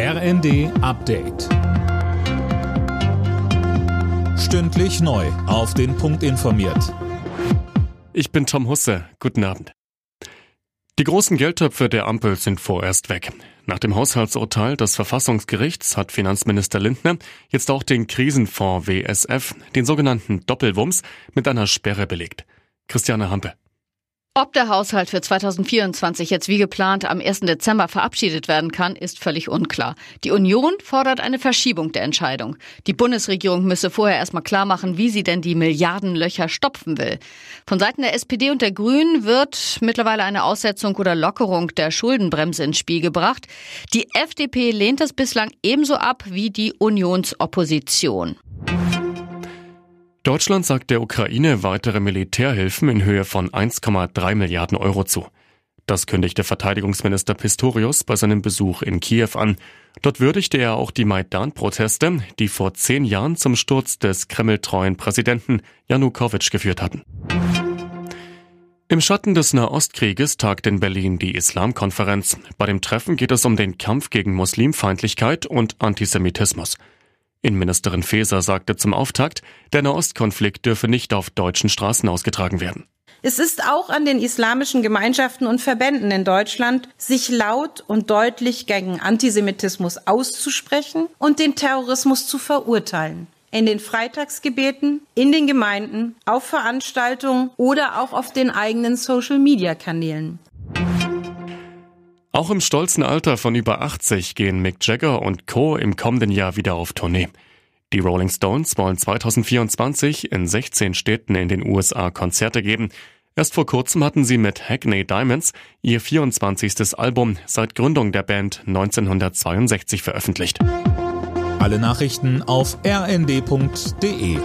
RND Update. Stündlich neu. Auf den Punkt informiert. Ich bin Tom Husse. Guten Abend. Die großen Geldtöpfe der Ampel sind vorerst weg. Nach dem Haushaltsurteil des Verfassungsgerichts hat Finanzminister Lindner jetzt auch den Krisenfonds WSF, den sogenannten Doppelwumms, mit einer Sperre belegt. Christiane Hampe. Ob der Haushalt für 2024 jetzt wie geplant am 1. Dezember verabschiedet werden kann, ist völlig unklar. Die Union fordert eine Verschiebung der Entscheidung. Die Bundesregierung müsse vorher erstmal klar machen, wie sie denn die Milliardenlöcher stopfen will. Von Seiten der SPD und der Grünen wird mittlerweile eine Aussetzung oder Lockerung der Schuldenbremse ins Spiel gebracht. Die FDP lehnt es bislang ebenso ab wie die Unionsopposition. Deutschland sagt der Ukraine weitere Militärhilfen in Höhe von 1,3 Milliarden Euro zu. Das kündigte Verteidigungsminister Pistorius bei seinem Besuch in Kiew an. Dort würdigte er auch die Maidan-Proteste, die vor zehn Jahren zum Sturz des kremltreuen Präsidenten Janukowitsch geführt hatten. Im Schatten des Nahostkrieges tagt in Berlin die Islamkonferenz. Bei dem Treffen geht es um den Kampf gegen Muslimfeindlichkeit und Antisemitismus. Innenministerin Faeser sagte zum Auftakt, der Nahostkonflikt dürfe nicht auf deutschen Straßen ausgetragen werden. Es ist auch an den islamischen Gemeinschaften und Verbänden in Deutschland, sich laut und deutlich gegen Antisemitismus auszusprechen und den Terrorismus zu verurteilen. In den Freitagsgebeten, in den Gemeinden, auf Veranstaltungen oder auch auf den eigenen Social-Media-Kanälen. Auch im stolzen Alter von über 80 gehen Mick Jagger und Co. im kommenden Jahr wieder auf Tournee. Die Rolling Stones wollen 2024 in 16 Städten in den USA Konzerte geben. Erst vor kurzem hatten sie mit Hackney Diamonds ihr 24. Album seit Gründung der Band 1962 veröffentlicht. Alle Nachrichten auf rnd.de